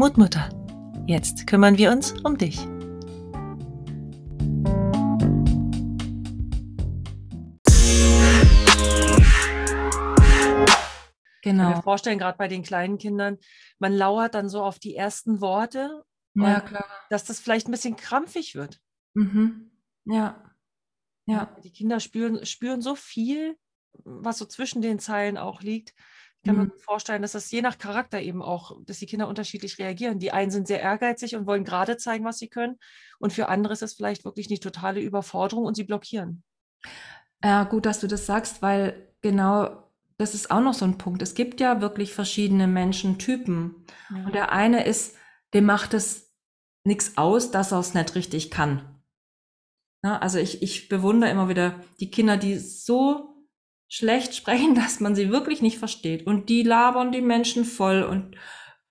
Mutmutter. Jetzt kümmern wir uns um dich. Genau. Ich kann mir vorstellen, gerade bei den kleinen Kindern, man lauert dann so auf die ersten Worte. Ja, klar. Dass das vielleicht ein bisschen krampfig wird. Mhm. Ja. Ja. Die Kinder spüren, spüren so viel, was so zwischen den Zeilen auch liegt. Ich kann mhm. mir vorstellen, dass das je nach Charakter eben auch, dass die Kinder unterschiedlich reagieren. Die einen sind sehr ehrgeizig und wollen gerade zeigen, was sie können. Und für andere ist es vielleicht wirklich eine totale Überforderung und sie blockieren. Ja, gut, dass du das sagst, weil genau das ist auch noch so ein Punkt. Es gibt ja wirklich verschiedene Menschentypen. Ja. Und der eine ist, dem macht es nichts aus, dass er es nicht richtig kann. Na, also ich, ich bewundere immer wieder die Kinder, die so schlecht sprechen, dass man sie wirklich nicht versteht. Und die labern die Menschen voll und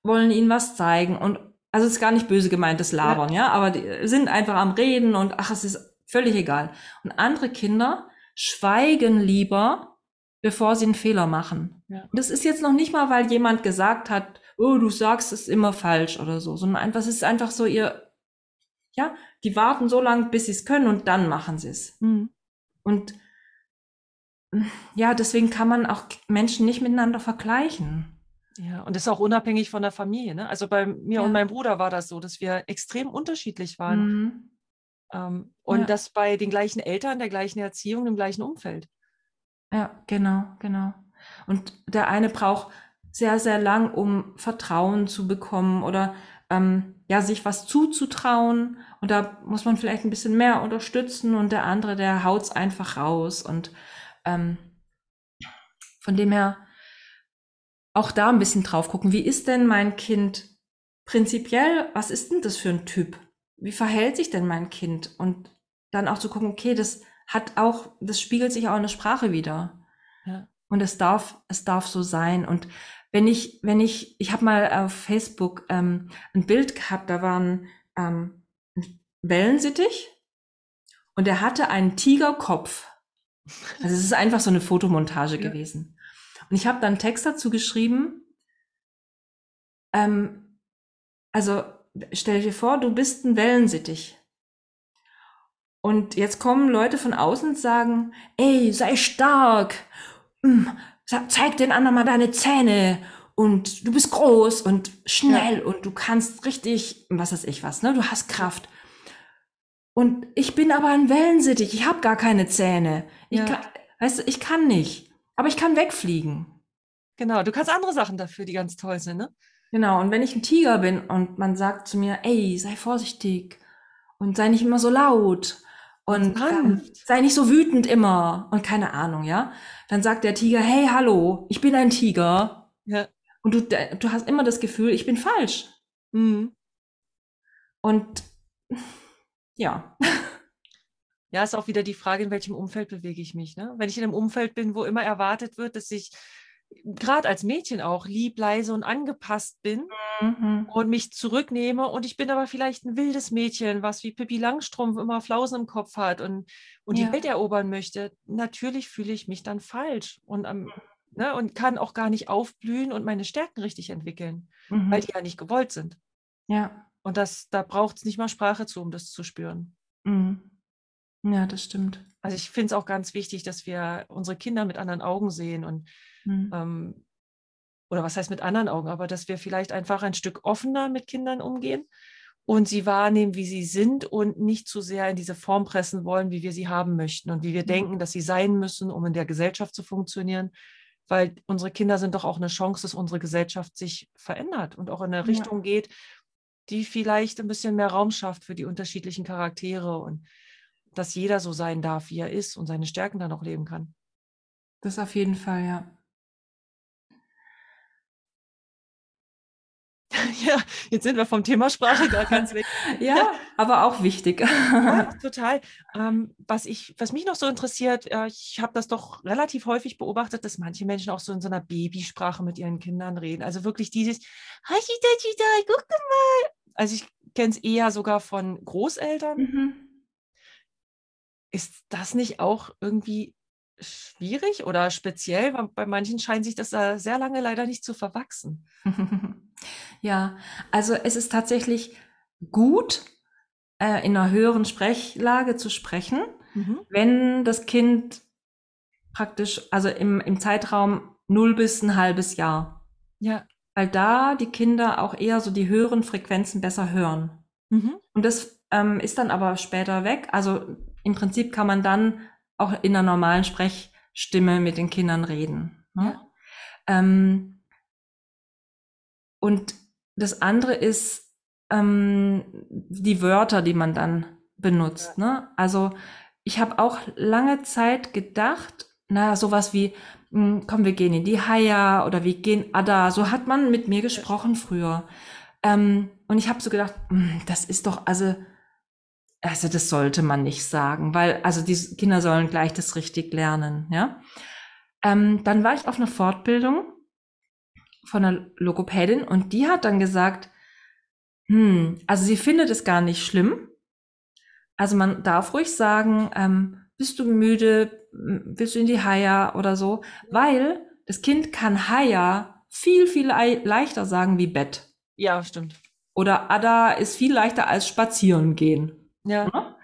wollen ihnen was zeigen. Und also es ist gar nicht böse gemeintes Labern, ja. ja, aber die sind einfach am Reden und ach, es ist völlig egal. Und andere Kinder schweigen lieber, bevor sie einen Fehler machen. Ja. Und das ist jetzt noch nicht mal, weil jemand gesagt hat, oh, du sagst es immer falsch oder so, sondern einfach, es ist einfach so ihr, ja, die warten so lange, bis sie es können und dann machen sie es. Mhm. Und ja, deswegen kann man auch Menschen nicht miteinander vergleichen. Ja, und das ist auch unabhängig von der Familie. Ne? Also bei mir ja. und meinem Bruder war das so, dass wir extrem unterschiedlich waren. Mhm. Ähm, und ja. das bei den gleichen Eltern, der gleichen Erziehung, im gleichen Umfeld. Ja, genau, genau. Und der eine braucht sehr, sehr lang, um Vertrauen zu bekommen oder ähm, ja, sich was zuzutrauen. Und da muss man vielleicht ein bisschen mehr unterstützen und der andere, der haut's einfach raus. Und ähm, von dem her auch da ein bisschen drauf gucken. Wie ist denn mein Kind prinzipiell? Was ist denn das für ein Typ? Wie verhält sich denn mein Kind? Und dann auch zu gucken, okay, das hat auch, das spiegelt sich auch in der Sprache wieder. Ja. Und es darf, es darf so sein. Und wenn ich, wenn ich, ich habe mal auf Facebook ähm, ein Bild gehabt, da war ein, ähm, ein Wellensittich und der hatte einen Tigerkopf. Also es ist einfach so eine Fotomontage ja. gewesen. Und ich habe dann Text dazu geschrieben. Ähm, also stell dir vor, du bist ein Wellensittich. Und jetzt kommen Leute von außen und sagen, ey, sei stark, mm, zeig den anderen mal deine Zähne und du bist groß und schnell ja. und du kannst richtig, was weiß ich was, ne? Du hast Kraft. Und ich bin aber ein Wellensittich, ich habe gar keine Zähne. Ich ja. kann, weißt du, ich kann nicht, aber ich kann wegfliegen. Genau, du kannst andere Sachen dafür, die ganz toll sind, ne? Genau, und wenn ich ein Tiger bin und man sagt zu mir, ey, sei vorsichtig und sei nicht immer so laut und ähm, sei nicht so wütend immer und keine Ahnung, ja. Dann sagt der Tiger, hey, hallo, ich bin ein Tiger. Ja. Und du, du hast immer das Gefühl, ich bin falsch. Mhm. Und ja. Ja, ist auch wieder die Frage, in welchem Umfeld bewege ich mich. Ne? Wenn ich in einem Umfeld bin, wo immer erwartet wird, dass ich gerade als Mädchen auch lieb, leise und angepasst bin mhm. und mich zurücknehme und ich bin aber vielleicht ein wildes Mädchen, was wie Pippi Langstrumpf immer Flausen im Kopf hat und, und ja. die Welt erobern möchte, natürlich fühle ich mich dann falsch und, ähm, ne, und kann auch gar nicht aufblühen und meine Stärken richtig entwickeln, mhm. weil die ja nicht gewollt sind. Ja. Und das, da braucht es nicht mal Sprache zu, um das zu spüren. Mhm. Ja, das stimmt. Also ich finde es auch ganz wichtig, dass wir unsere Kinder mit anderen Augen sehen und Mhm. Ähm, oder was heißt mit anderen Augen, aber dass wir vielleicht einfach ein Stück offener mit Kindern umgehen und sie wahrnehmen, wie sie sind und nicht zu sehr in diese Form pressen wollen, wie wir sie haben möchten und wie wir mhm. denken, dass sie sein müssen, um in der Gesellschaft zu funktionieren. Weil unsere Kinder sind doch auch eine Chance, dass unsere Gesellschaft sich verändert und auch in eine ja. Richtung geht, die vielleicht ein bisschen mehr Raum schafft für die unterschiedlichen Charaktere und dass jeder so sein darf, wie er ist und seine Stärken dann auch leben kann. Das auf jeden Fall, ja. Ja, jetzt sind wir vom Thema Sprache gar ganz weg. ja, aber auch wichtig. ja, total. Ähm, was, ich, was mich noch so interessiert, äh, ich habe das doch relativ häufig beobachtet, dass manche Menschen auch so in so einer Babysprache mit ihren Kindern reden. Also wirklich dieses, guck mal. Also ich kenne es eher sogar von Großeltern. Mhm. Ist das nicht auch irgendwie schwierig oder speziell? Bei manchen scheint sich das sehr lange leider nicht zu verwachsen. Ja, also es ist tatsächlich gut, äh, in einer höheren Sprechlage zu sprechen, mhm. wenn das Kind praktisch, also im, im Zeitraum null bis ein halbes Jahr. Ja. Weil da die Kinder auch eher so die höheren Frequenzen besser hören. Mhm. Und das ähm, ist dann aber später weg. Also im Prinzip kann man dann auch in einer normalen Sprechstimme mit den Kindern reden. Ne? Ja. Ähm, und das andere ist ähm, die Wörter, die man dann benutzt. Ja. Ne? Also ich habe auch lange Zeit gedacht, na, sowas wie, komm, wir gehen in die Haya oder wir gehen Ada. So hat man mit mir gesprochen früher. Ähm, und ich habe so gedacht, hm, das ist doch, also, also das sollte man nicht sagen, weil, also die Kinder sollen gleich das richtig lernen, ja. Ähm, dann war ich auf einer Fortbildung von einer Logopädin und die hat dann gesagt, hm, also sie findet es gar nicht schlimm. Also man darf ruhig sagen, ähm, bist du müde, willst du in die Haya oder so, weil das Kind kann Haya viel, viel leichter sagen wie Bett. Ja, stimmt. Oder Ada ist viel leichter als spazieren gehen. Ja. ja?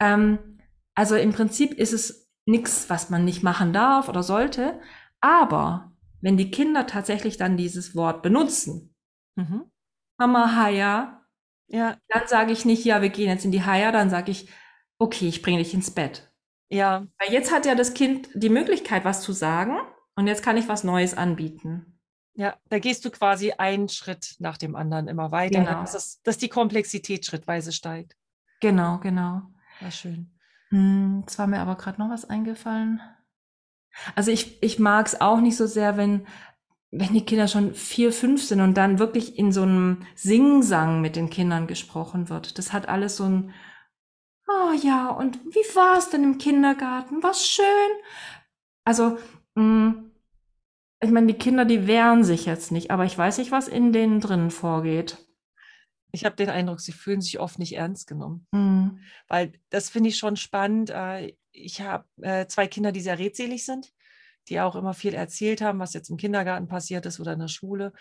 Ähm, also im Prinzip ist es nichts, was man nicht machen darf oder sollte. Aber wenn die Kinder tatsächlich dann dieses Wort benutzen, mhm. Mama Haya, ja. dann sage ich nicht, ja, wir gehen jetzt in die Haya, dann sage ich, okay, ich bringe dich ins Bett. Ja. Weil jetzt hat ja das Kind die Möglichkeit, was zu sagen und jetzt kann ich was Neues anbieten. Ja, da gehst du quasi einen Schritt nach dem anderen immer weiter, genau. dass, das, dass die Komplexität schrittweise steigt. Genau, genau. War schön. Hm, jetzt war mir aber gerade noch was eingefallen. Also ich, ich mag es auch nicht so sehr, wenn, wenn die Kinder schon vier, fünf sind und dann wirklich in so einem Singsang mit den Kindern gesprochen wird. Das hat alles so ein, oh ja, und wie war es denn im Kindergarten? Was schön. Also, mh, mm, ich meine, die Kinder, die wehren sich jetzt nicht, aber ich weiß nicht, was in denen drinnen vorgeht. Ich habe den Eindruck, sie fühlen sich oft nicht ernst genommen. Mhm. Weil das finde ich schon spannend. Äh, ich habe äh, zwei Kinder, die sehr redselig sind, die auch immer viel erzählt haben, was jetzt im Kindergarten passiert ist oder in der Schule.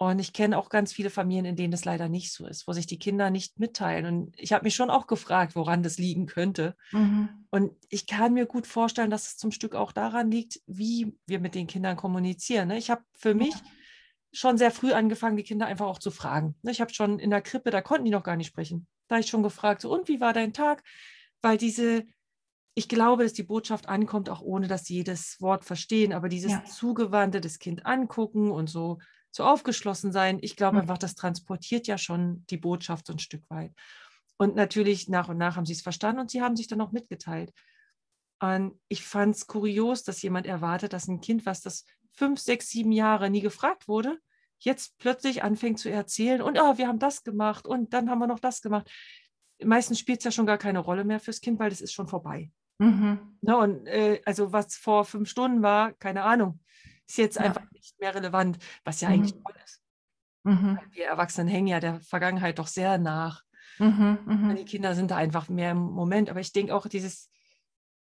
Und ich kenne auch ganz viele Familien, in denen das leider nicht so ist, wo sich die Kinder nicht mitteilen. Und ich habe mich schon auch gefragt, woran das liegen könnte. Mhm. Und ich kann mir gut vorstellen, dass es zum Stück auch daran liegt, wie wir mit den Kindern kommunizieren. Ne? Ich habe für mich ja. schon sehr früh angefangen, die Kinder einfach auch zu fragen. Ne? Ich habe schon in der Krippe, da konnten die noch gar nicht sprechen. Da habe ich schon gefragt, so, und wie war dein Tag? Weil diese, ich glaube, dass die Botschaft ankommt, auch ohne dass sie jedes Wort verstehen, aber dieses ja. Zugewandte, das Kind angucken und so so aufgeschlossen sein. Ich glaube mhm. einfach, das transportiert ja schon die Botschaft so ein Stück weit. Und natürlich nach und nach haben sie es verstanden und sie haben sich dann auch mitgeteilt. Und ich fand es kurios, dass jemand erwartet, dass ein Kind, was das fünf, sechs, sieben Jahre nie gefragt wurde, jetzt plötzlich anfängt zu erzählen und oh, wir haben das gemacht und dann haben wir noch das gemacht. Meistens spielt es ja schon gar keine Rolle mehr fürs Kind, weil das ist schon vorbei. Mhm. Na, und äh, also was vor fünf Stunden war, keine Ahnung ist jetzt ja. einfach nicht mehr relevant, was ja mhm. eigentlich toll ist. Mhm. Wir Erwachsenen hängen ja der Vergangenheit doch sehr nach. Mhm, mhm. Die Kinder sind da einfach mehr im Moment. Aber ich denke auch, dieses,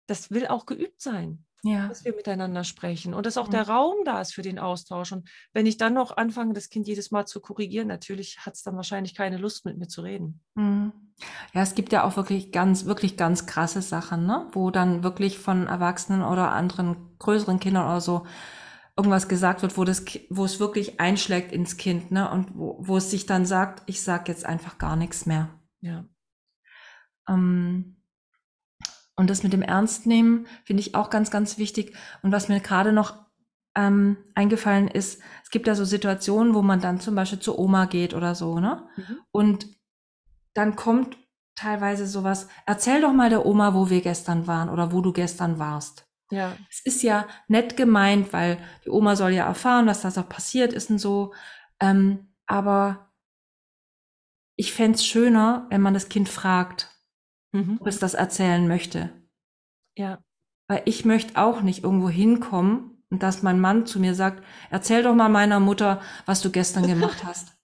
das will auch geübt sein, ja. dass wir miteinander sprechen und dass auch mhm. der Raum da ist für den Austausch. Und wenn ich dann noch anfange, das Kind jedes Mal zu korrigieren, natürlich hat es dann wahrscheinlich keine Lust, mit mir zu reden. Mhm. Ja, es gibt ja auch wirklich ganz, wirklich ganz krasse Sachen, ne? wo dann wirklich von Erwachsenen oder anderen größeren Kindern oder so irgendwas gesagt wird, wo das, wo es wirklich einschlägt ins Kind, ne? Und wo, wo es sich dann sagt, ich sag jetzt einfach gar nichts mehr. Ja. Ähm, und das mit dem Ernstnehmen finde ich auch ganz, ganz wichtig. Und was mir gerade noch ähm, eingefallen ist, es gibt ja so Situationen, wo man dann zum Beispiel zur Oma geht oder so, ne? Mhm. Und dann kommt teilweise sowas, erzähl doch mal der Oma, wo wir gestern waren oder wo du gestern warst. Ja. Es ist ja nett gemeint, weil die Oma soll ja erfahren, dass das auch passiert ist und so. Ähm, aber ich fände es schöner, wenn man das Kind fragt, mhm. ob es das erzählen möchte. Ja. Weil ich möchte auch nicht irgendwo hinkommen und dass mein Mann zu mir sagt, erzähl doch mal meiner Mutter, was du gestern gemacht hast.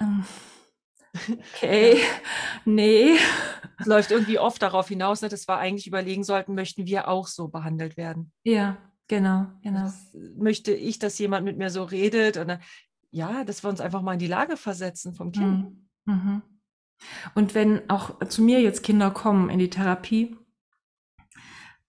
Ähm, okay, nee. Es läuft irgendwie oft darauf hinaus, ne, dass wir eigentlich überlegen sollten, möchten wir auch so behandelt werden? Ja, genau, genau. Das möchte ich, dass jemand mit mir so redet? Oder ja, dass wir uns einfach mal in die Lage versetzen vom Kind. Mhm. mhm. Und wenn auch zu mir jetzt Kinder kommen in die Therapie,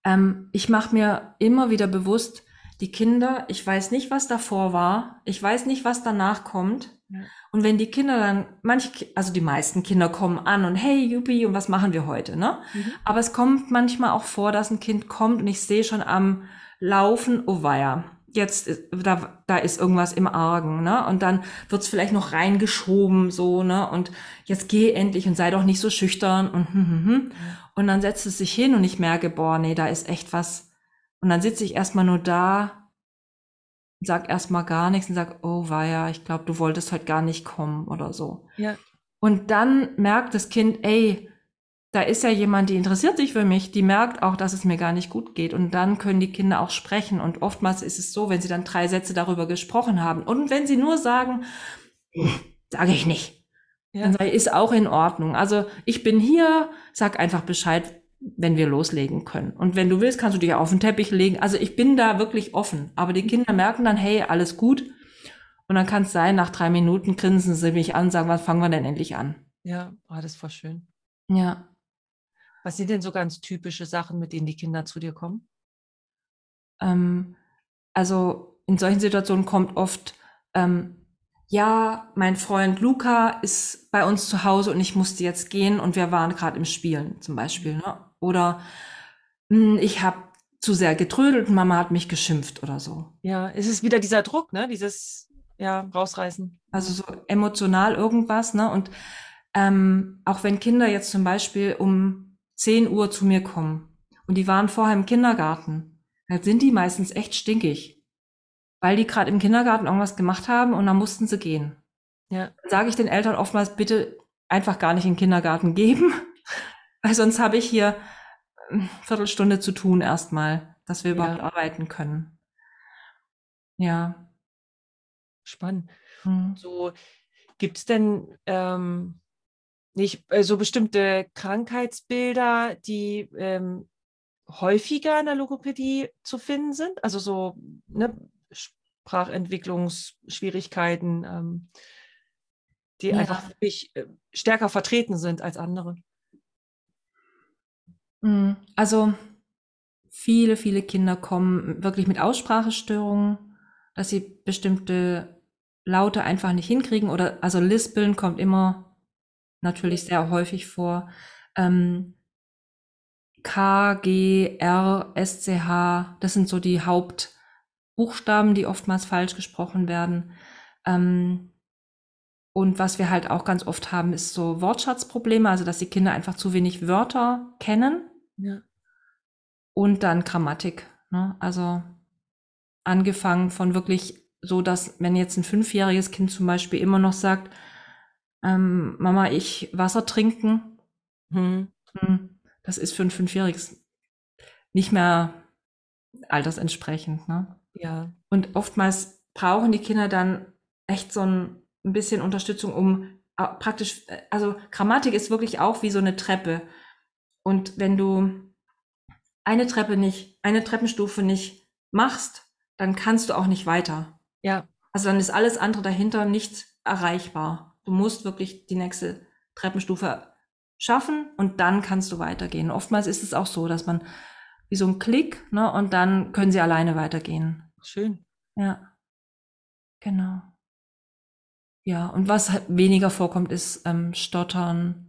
ähm, ich mache mir immer wieder bewusst, die Kinder, ich weiß nicht, was davor war, ich weiß nicht, was danach kommt. Ja. Und wenn die Kinder dann, manche, also die meisten Kinder kommen an und hey, Juppie, und was machen wir heute, ne? Mhm. Aber es kommt manchmal auch vor, dass ein Kind kommt und ich sehe schon am Laufen, oh weia, jetzt da, da ist irgendwas im Argen, ne? Und dann wird's vielleicht noch reingeschoben, so, ne? Und jetzt geh endlich und sei doch nicht so schüchtern und hm, hm, hm. Und dann setzt es sich hin und ich merke, boah, nee, da ist echt was. Und dann sitze ich erstmal nur da, sag erstmal gar nichts und sag, oh weia, ich glaube, du wolltest halt gar nicht kommen oder so. Ja. Und dann merkt das Kind, ey, da ist ja jemand, die interessiert sich für mich, die merkt auch, dass es mir gar nicht gut geht. Und dann können die Kinder auch sprechen. Und oftmals ist es so, wenn sie dann drei Sätze darüber gesprochen haben und wenn sie nur sagen, sage ich nicht, ja. dann ist auch in Ordnung. Also ich bin hier, sag einfach Bescheid, wenn wir loslegen können. Und wenn du willst, kannst du dich auf den Teppich legen. Also ich bin da wirklich offen. Aber die Kinder merken dann, hey, alles gut. Und dann kann es sein, nach drei Minuten grinsen sie mich an, sagen, was fangen wir denn endlich an? Ja, oh, das war schön. Ja. Was sind denn so ganz typische Sachen, mit denen die Kinder zu dir kommen? Ähm, also in solchen Situationen kommt oft, ähm, ja, mein Freund Luca ist bei uns zu Hause und ich musste jetzt gehen und wir waren gerade im Spielen zum Beispiel. Ne? Oder hm, ich habe zu sehr getrödelt und Mama hat mich geschimpft oder so. Ja, es ist wieder dieser Druck, ne? Dieses ja, rausreißen. Also so emotional irgendwas, ne? Und ähm, auch wenn Kinder jetzt zum Beispiel um 10 Uhr zu mir kommen und die waren vorher im Kindergarten, dann sind die meistens echt stinkig, weil die gerade im Kindergarten irgendwas gemacht haben und dann mussten sie gehen. Ja. Sage ich den Eltern oftmals bitte einfach gar nicht in den Kindergarten geben, weil sonst habe ich hier Viertelstunde zu tun erstmal, dass wir überhaupt ja. arbeiten können. Ja. Spannend. Hm. So, gibt es denn ähm, nicht äh, so bestimmte Krankheitsbilder, die ähm, häufiger in der Logopädie zu finden sind? Also so ne, Sprachentwicklungsschwierigkeiten, ähm, die ja. einfach wirklich äh, stärker vertreten sind als andere. Hm, also viele, viele Kinder kommen wirklich mit Aussprachestörungen, dass sie bestimmte Laute einfach nicht hinkriegen oder also Lispeln kommt immer natürlich sehr häufig vor. Ähm, K, G, R, S, C, H, das sind so die Hauptbuchstaben, die oftmals falsch gesprochen werden. Ähm, und was wir halt auch ganz oft haben, ist so Wortschatzprobleme, also dass die Kinder einfach zu wenig Wörter kennen. Ja. Und dann Grammatik. Ne? Also angefangen von wirklich so, dass wenn jetzt ein fünfjähriges Kind zum Beispiel immer noch sagt, ähm, Mama, ich Wasser trinken. Hm. Hm. Das ist für ein Fünfjähriges nicht mehr altersentsprechend. Ne? Ja. Und oftmals brauchen die Kinder dann echt so ein, ein bisschen Unterstützung, um äh, praktisch, also Grammatik ist wirklich auch wie so eine Treppe. Und wenn du eine Treppe nicht, eine Treppenstufe nicht machst, dann kannst du auch nicht weiter. Ja. Also dann ist alles andere dahinter nicht erreichbar. Du musst wirklich die nächste Treppenstufe schaffen und dann kannst du weitergehen. Oftmals ist es auch so, dass man wie so ein Klick, ne, und dann können sie alleine weitergehen. Schön. Ja. Genau. Ja, und was halt weniger vorkommt, ist ähm, Stottern.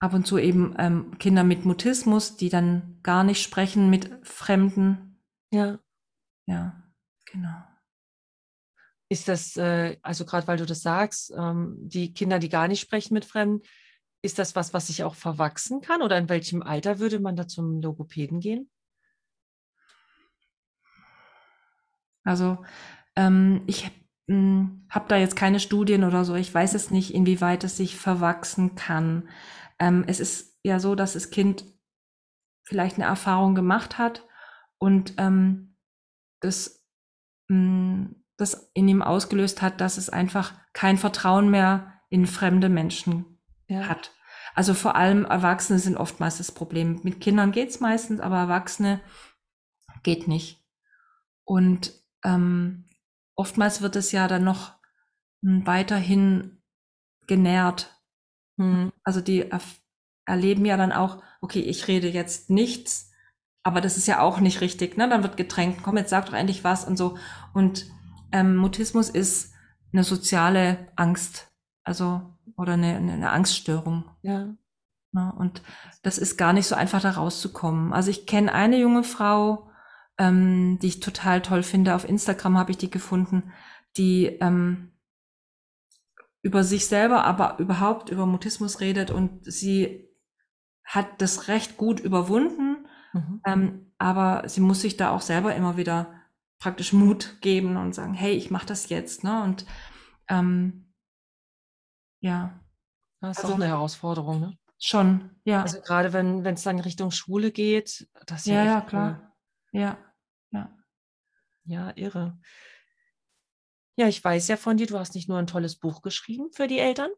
Ab und zu eben ähm, Kinder mit Mutismus, die dann gar nicht sprechen mit Fremden. Ja. Ja, genau. Ist das, äh, also gerade weil du das sagst, ähm, die Kinder, die gar nicht sprechen mit Fremden, ist das was, was sich auch verwachsen kann? Oder in welchem Alter würde man da zum Logopäden gehen? Also ähm, ich habe da jetzt keine Studien oder so. Ich weiß es nicht, inwieweit es sich verwachsen kann. Ähm, es ist ja so, dass das Kind vielleicht eine Erfahrung gemacht hat und ähm, das mh, hm, das in ihm ausgelöst hat, dass es einfach kein Vertrauen mehr in fremde Menschen ja. hat. Also vor allem Erwachsene sind oftmals das Problem. Mit Kindern geht's meistens, aber Erwachsene geht nicht. Und ähm, oftmals wird es ja dann noch hm, weiterhin genährt. Mhm. Also die er erleben ja dann auch, okay, ich rede jetzt nichts, aber das ist ja auch nicht richtig, ne? Dann wird getränkt, komm, jetzt sag doch endlich was und so. Und ähm, Mutismus ist eine soziale Angst, also oder eine, eine Angststörung. Ja. ja. Und das ist gar nicht so einfach, da rauszukommen. Also ich kenne eine junge Frau, ähm, die ich total toll finde. Auf Instagram habe ich die gefunden, die ähm, über sich selber, aber überhaupt über Mutismus redet und sie hat das recht gut überwunden, mhm. ähm, aber sie muss sich da auch selber immer wieder praktisch Mut geben und sagen, hey, ich mache das jetzt, ne? Und ähm, ja. Das ist also, auch eine Herausforderung, ne? Schon, ja. Also gerade wenn es dann Richtung Schule geht, das ist ja, ja, ja klar. Cool. Ja, ja. Ja, irre. Ja, ich weiß ja von dir, du hast nicht nur ein tolles Buch geschrieben für die Eltern,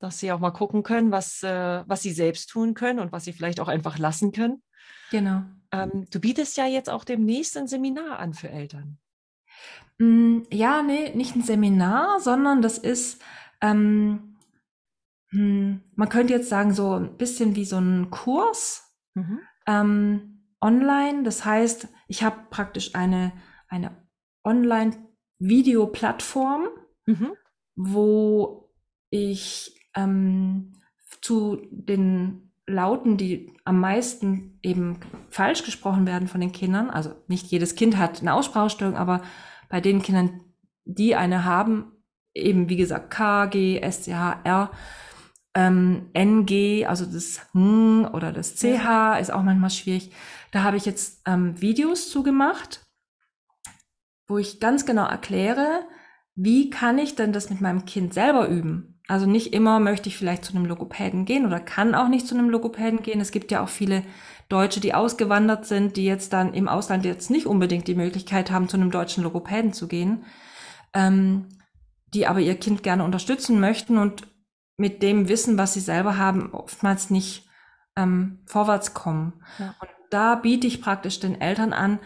dass sie auch mal gucken können, was, äh, was sie selbst tun können und was sie vielleicht auch einfach lassen können. Genau. Ähm, du bietest ja jetzt auch demnächst ein Seminar an für Eltern. Mm, ja, nee, nicht ein Seminar, sondern das ist, ähm, hm, man könnte jetzt sagen, so ein bisschen wie so ein Kurs mhm. ähm, online. Das heißt, ich habe praktisch eine, eine Online- Videoplattform, mhm. wo ich ähm, zu den Lauten, die am meisten eben falsch gesprochen werden von den Kindern, also nicht jedes Kind hat eine Aussprachestörung, aber bei den Kindern, die eine haben, eben wie gesagt K, G, S, C, H, R, ähm, NG, also das N oder das CH ist auch manchmal schwierig. Da habe ich jetzt ähm, Videos zugemacht wo ich ganz genau erkläre, wie kann ich denn das mit meinem Kind selber üben? Also nicht immer möchte ich vielleicht zu einem Logopäden gehen oder kann auch nicht zu einem Logopäden gehen. Es gibt ja auch viele Deutsche, die ausgewandert sind, die jetzt dann im Ausland jetzt nicht unbedingt die Möglichkeit haben, zu einem deutschen Logopäden zu gehen, ähm, die aber ihr Kind gerne unterstützen möchten und mit dem Wissen, was sie selber haben, oftmals nicht ähm, vorwärts kommen. Ja. Und da biete ich praktisch den Eltern an,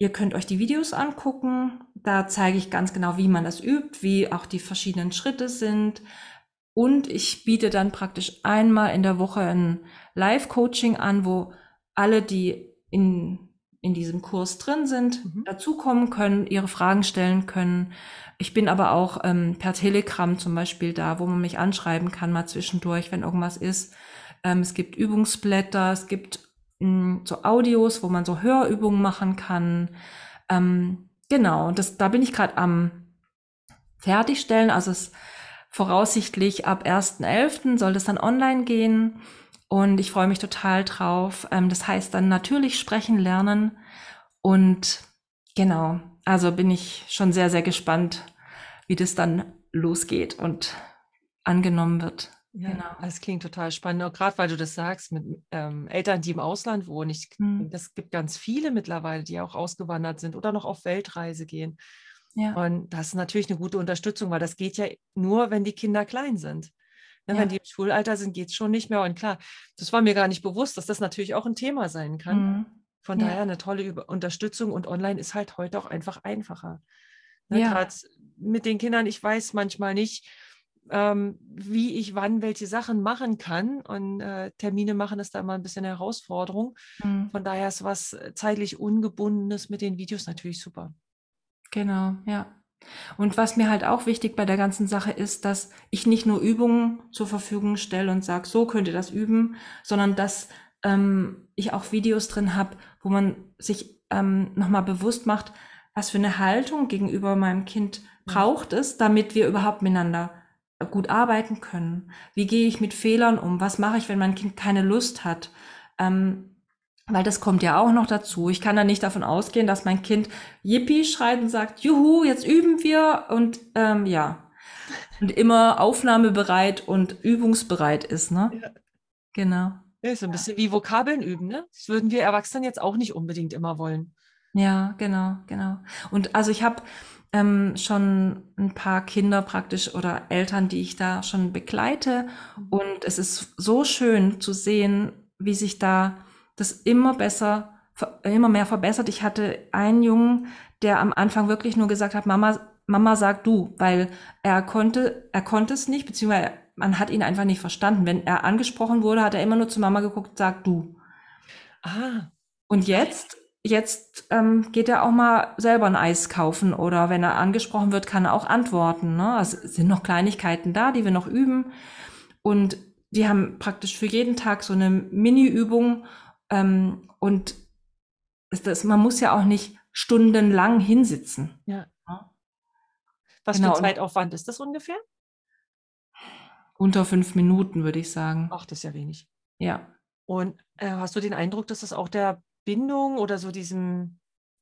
Ihr könnt euch die Videos angucken. Da zeige ich ganz genau, wie man das übt, wie auch die verschiedenen Schritte sind. Und ich biete dann praktisch einmal in der Woche ein Live-Coaching an, wo alle, die in, in diesem Kurs drin sind, mhm. dazukommen können, ihre Fragen stellen können. Ich bin aber auch ähm, per Telegram zum Beispiel da, wo man mich anschreiben kann, mal zwischendurch, wenn irgendwas ist. Ähm, es gibt Übungsblätter, es gibt so Audios, wo man so Hörübungen machen kann. Ähm, genau, das, da bin ich gerade am Fertigstellen. Also es voraussichtlich ab 1.11. soll das dann online gehen. Und ich freue mich total drauf. Ähm, das heißt dann natürlich sprechen lernen. Und genau, also bin ich schon sehr, sehr gespannt, wie das dann losgeht und angenommen wird. Ja, genau. Das klingt total spannend, auch gerade weil du das sagst, mit ähm, Eltern, die im Ausland wohnen. Ich, mhm. Das gibt ganz viele mittlerweile, die auch ausgewandert sind oder noch auf Weltreise gehen. Ja. Und das ist natürlich eine gute Unterstützung, weil das geht ja nur, wenn die Kinder klein sind. Ja, ja. Wenn die im Schulalter sind, geht es schon nicht mehr. Und klar, das war mir gar nicht bewusst, dass das natürlich auch ein Thema sein kann. Mhm. Von daher eine tolle Über Unterstützung und online ist halt heute auch einfach einfacher. Ne, Gerade mit den Kindern, ich weiß manchmal nicht, ähm, wie ich wann welche Sachen machen kann. Und äh, Termine machen ist da immer ein bisschen eine Herausforderung. Mhm. Von daher ist was äh, zeitlich ungebundenes mit den Videos natürlich super. Genau, ja. Und was mir halt auch wichtig bei der ganzen Sache ist, dass ich nicht nur Übungen zur Verfügung stelle und sage, so könnt ihr das üben, sondern dass ähm, ich auch Videos drin habe, wo man sich ähm, nochmal bewusst macht, was für eine Haltung gegenüber meinem Kind braucht es, damit wir überhaupt miteinander gut arbeiten können? Wie gehe ich mit Fehlern um? Was mache ich, wenn mein Kind keine Lust hat? Ähm, weil das kommt ja auch noch dazu. Ich kann da nicht davon ausgehen, dass mein Kind Yippie schreit und sagt, Juhu, jetzt üben wir und ähm, ja. Und immer aufnahmebereit und übungsbereit ist, ne? Ja. Genau. Ja, so ein bisschen wie Vokabeln üben, ne? Das würden wir Erwachsenen jetzt auch nicht unbedingt immer wollen. Ja, genau, genau. Und also ich habe ähm, schon ein paar Kinder praktisch oder Eltern, die ich da schon begleite. Und es ist so schön zu sehen, wie sich da das immer besser, immer mehr verbessert. Ich hatte einen Jungen, der am Anfang wirklich nur gesagt hat, Mama, Mama sagt du, weil er konnte, er konnte es nicht, beziehungsweise man hat ihn einfach nicht verstanden. Wenn er angesprochen wurde, hat er immer nur zu Mama geguckt, sagt du. Ah. Und jetzt, jetzt ähm, geht er auch mal selber ein Eis kaufen oder wenn er angesprochen wird, kann er auch antworten. Ne? Also es sind noch Kleinigkeiten da, die wir noch üben. Und wir haben praktisch für jeden Tag so eine Mini-Übung ähm, und das, man muss ja auch nicht stundenlang hinsitzen. Ja. Was genau. für Zeitaufwand ist das ungefähr? Unter fünf Minuten, würde ich sagen. Ach, das ist ja wenig. Ja. Und äh, hast du den Eindruck, dass das auch der Bindung oder so diesem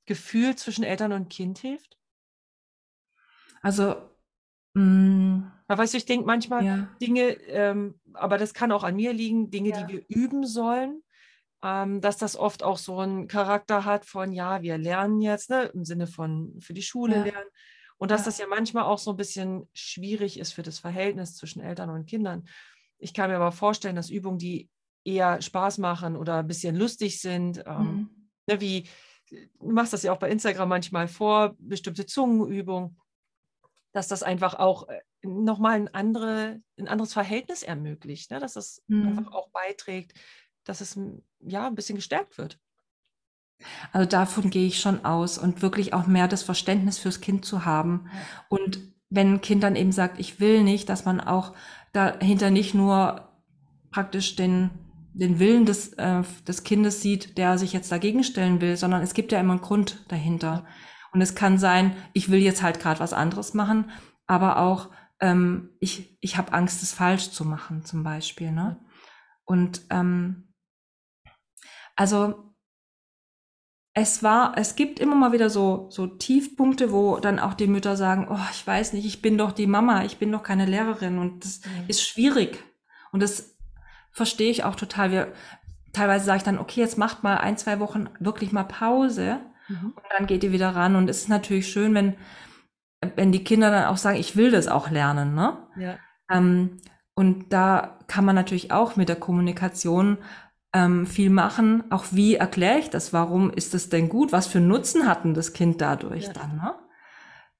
Gefühl zwischen Eltern und Kind hilft? Also, mh, mm, weißt du, ich denke manchmal ja. Dinge, ähm, aber das kann auch an mir liegen, Dinge, ja. die wir üben sollen, ähm, dass das oft auch so einen Charakter hat von, ja, wir lernen jetzt, ne, im Sinne von für die Schule ja. lernen. Und dass das ja manchmal auch so ein bisschen schwierig ist für das Verhältnis zwischen Eltern und Kindern. Ich kann mir aber vorstellen, dass Übungen, die eher Spaß machen oder ein bisschen lustig sind, ähm, mhm. ne, wie du machst das ja auch bei Instagram manchmal vor, bestimmte Zungenübungen, dass das einfach auch äh, nochmal ein, andere, ein anderes Verhältnis ermöglicht, ne? dass das mhm. einfach auch beiträgt, dass es ja ein bisschen gestärkt wird. Also davon gehe ich schon aus und wirklich auch mehr das Verständnis fürs Kind zu haben. Und wenn ein Kind dann eben sagt, ich will nicht, dass man auch dahinter nicht nur praktisch den, den Willen des, äh, des Kindes sieht, der sich jetzt dagegen stellen will, sondern es gibt ja immer einen Grund dahinter. Und es kann sein, ich will jetzt halt gerade was anderes machen, aber auch ähm, ich, ich habe Angst, es falsch zu machen, zum Beispiel. Ne? Und ähm, also es war, es gibt immer mal wieder so, so Tiefpunkte, wo dann auch die Mütter sagen, oh, ich weiß nicht, ich bin doch die Mama, ich bin doch keine Lehrerin und das mhm. ist schwierig. Und das verstehe ich auch total. Wir, teilweise sage ich dann, okay, jetzt macht mal ein, zwei Wochen wirklich mal Pause mhm. und dann geht ihr wieder ran. Und es ist natürlich schön, wenn, wenn die Kinder dann auch sagen, ich will das auch lernen, ne? Ja. Ähm, und da kann man natürlich auch mit der Kommunikation ähm, viel machen. Auch wie erkläre ich das? Warum ist das denn gut? Was für Nutzen hatten das Kind dadurch ja. dann? Ne?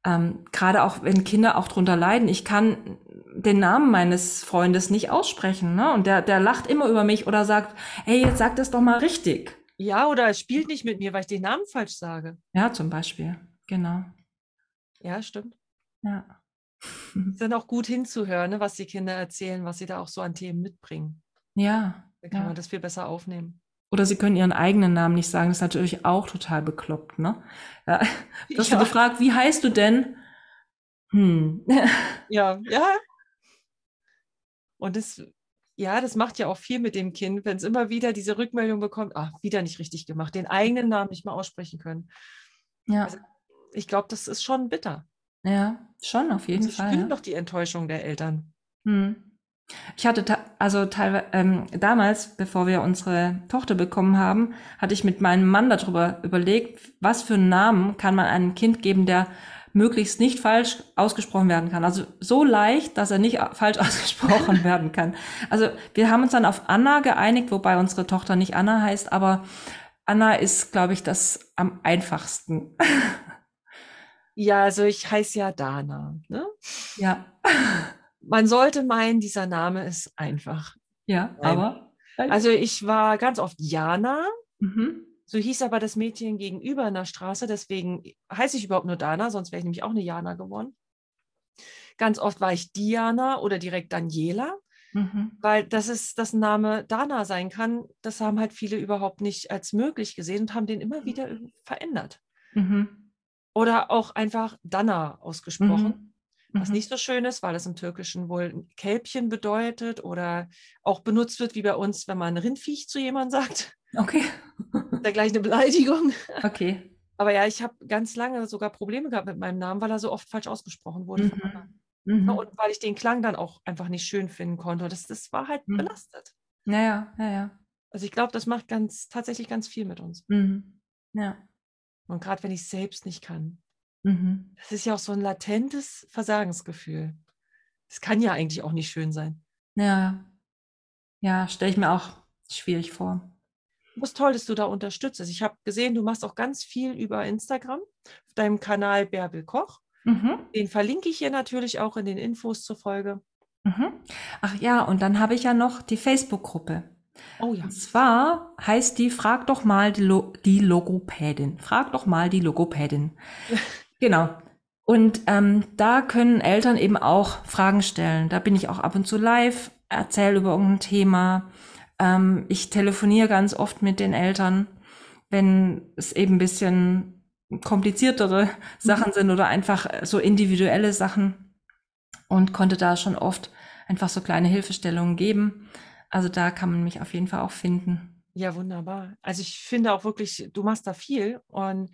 Ähm, Gerade auch, wenn Kinder auch drunter leiden. Ich kann den Namen meines Freundes nicht aussprechen. Ne? Und der, der lacht immer über mich oder sagt, hey, jetzt sag das doch mal richtig. Ja, oder er spielt nicht mit mir, weil ich den Namen falsch sage. Ja, zum Beispiel. Genau. Ja, stimmt. Ja. Es ist dann auch gut hinzuhören, ne, was die Kinder erzählen, was sie da auch so an Themen mitbringen. Ja, dann kann ja. man das viel besser aufnehmen. Oder sie können ihren eigenen Namen nicht sagen. Das ist natürlich auch total bekloppt, ne? Ja. Du hast ja. du gefragt, wie heißt du denn? Hm. Ja, ja. Und das, ja, das macht ja auch viel mit dem Kind, wenn es immer wieder diese Rückmeldung bekommt, ach, wieder nicht richtig gemacht, den eigenen Namen nicht mal aussprechen können. Ja. Also, ich glaube, das ist schon bitter. Ja, schon auf jeden sie Fall. Sie spüren ja. doch die Enttäuschung der Eltern. Hm. Ich hatte also teilweise ähm, damals, bevor wir unsere Tochter bekommen haben, hatte ich mit meinem Mann darüber überlegt, was für einen Namen kann man einem Kind geben, der möglichst nicht falsch ausgesprochen werden kann. Also so leicht, dass er nicht falsch ausgesprochen werden kann. Also wir haben uns dann auf Anna geeinigt, wobei unsere Tochter nicht Anna heißt, aber Anna ist, glaube ich, das am einfachsten. Ja, also ich heiße ja Dana. Ne? Ja man sollte meinen, dieser Name ist einfach. Ja, aber. Also ich war ganz oft Jana. Mhm. So hieß aber das Mädchen gegenüber in der Straße. Deswegen heiße ich überhaupt nur Dana, sonst wäre ich nämlich auch eine Jana geworden. Ganz oft war ich Diana oder direkt Daniela, mhm. weil das ist das Name Dana sein kann. Das haben halt viele überhaupt nicht als möglich gesehen und haben den immer wieder verändert. Mhm. Oder auch einfach Dana ausgesprochen. Was mhm. nicht so schön ist, weil es im Türkischen wohl Kälbchen bedeutet oder auch benutzt wird wie bei uns, wenn man Rindviech zu jemandem sagt. Okay. Da gleich eine Beleidigung. Okay. Aber ja, ich habe ganz lange sogar Probleme gehabt mit meinem Namen, weil er so oft falsch ausgesprochen wurde. Mhm. Mhm. Und weil ich den Klang dann auch einfach nicht schön finden konnte. Das, das war halt mhm. belastet. Naja, ja, ja. Also ich glaube, das macht ganz tatsächlich ganz viel mit uns. Mhm. Ja. Und gerade wenn ich es selbst nicht kann. Mhm. Das ist ja auch so ein latentes Versagensgefühl. Das kann ja eigentlich auch nicht schön sein. Ja, ja, stelle ich mir auch schwierig vor. Ist toll, dass du da unterstützt. Ich habe gesehen, du machst auch ganz viel über Instagram auf deinem Kanal Bärbel Koch. Mhm. Den verlinke ich hier natürlich auch in den Infos zur Folge. Mhm. Ach ja, und dann habe ich ja noch die Facebook-Gruppe. Oh ja. Und zwar heißt die Frag doch mal die, Lo die Logopädin. Frag doch mal die Logopädin. genau. Und ähm, da können Eltern eben auch Fragen stellen. Da bin ich auch ab und zu live, erzähle über irgendein Thema. Ähm, ich telefoniere ganz oft mit den Eltern, wenn es eben ein bisschen kompliziertere mhm. Sachen sind oder einfach so individuelle Sachen und konnte da schon oft einfach so kleine Hilfestellungen geben. Also da kann man mich auf jeden Fall auch finden. Ja, wunderbar. Also ich finde auch wirklich, du machst da viel und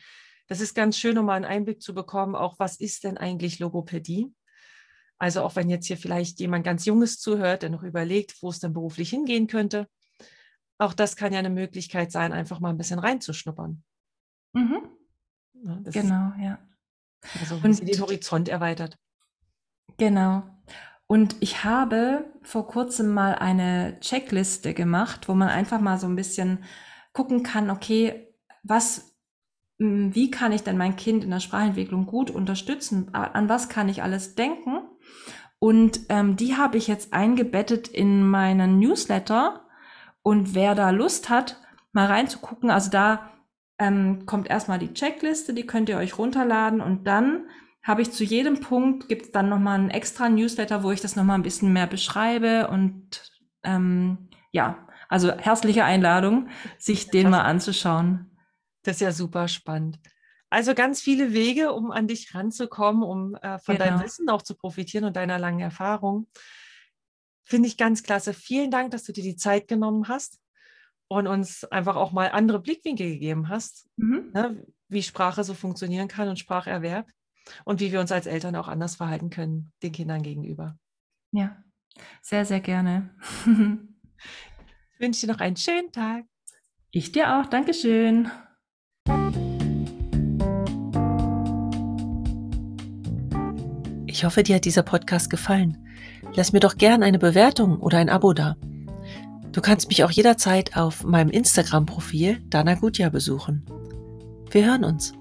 das ist ganz schön, um mal einen Einblick zu bekommen, auch was ist denn eigentlich Logopädie? Also auch wenn jetzt hier vielleicht jemand ganz Junges zuhört, der noch überlegt, wo es denn beruflich hingehen könnte, auch das kann ja eine Möglichkeit sein, einfach mal ein bisschen reinzuschnuppern. Mhm. Ja, genau, ja. Also und den Horizont erweitert. Genau. Und ich habe vor kurzem mal eine Checkliste gemacht, wo man einfach mal so ein bisschen gucken kann, okay, was, wie kann ich denn mein Kind in der Sprachentwicklung gut unterstützen? An was kann ich alles denken? Und ähm, die habe ich jetzt eingebettet in meinen Newsletter. Und wer da Lust hat, mal reinzugucken, also da ähm, kommt erstmal die Checkliste, die könnt ihr euch runterladen und dann habe ich zu jedem Punkt, gibt es dann nochmal einen extra Newsletter, wo ich das nochmal ein bisschen mehr beschreibe und ähm, ja, also herzliche Einladung, sich den mal anzuschauen. Das ist ja super spannend. Also ganz viele Wege, um an dich ranzukommen, um äh, von genau. deinem Wissen auch zu profitieren und deiner langen Erfahrung. Finde ich ganz klasse. Vielen Dank, dass du dir die Zeit genommen hast und uns einfach auch mal andere Blickwinkel gegeben hast, mhm. ne, wie Sprache so funktionieren kann und Spracherwerb und wie wir uns als Eltern auch anders verhalten können den Kindern gegenüber. Ja, sehr, sehr gerne. ich wünsche dir noch einen schönen Tag. Ich dir auch. Dankeschön. Ich hoffe, dir hat dieser Podcast gefallen. Lass mir doch gern eine Bewertung oder ein Abo da. Du kannst mich auch jederzeit auf meinem Instagram-Profil Dana Gutja besuchen. Wir hören uns.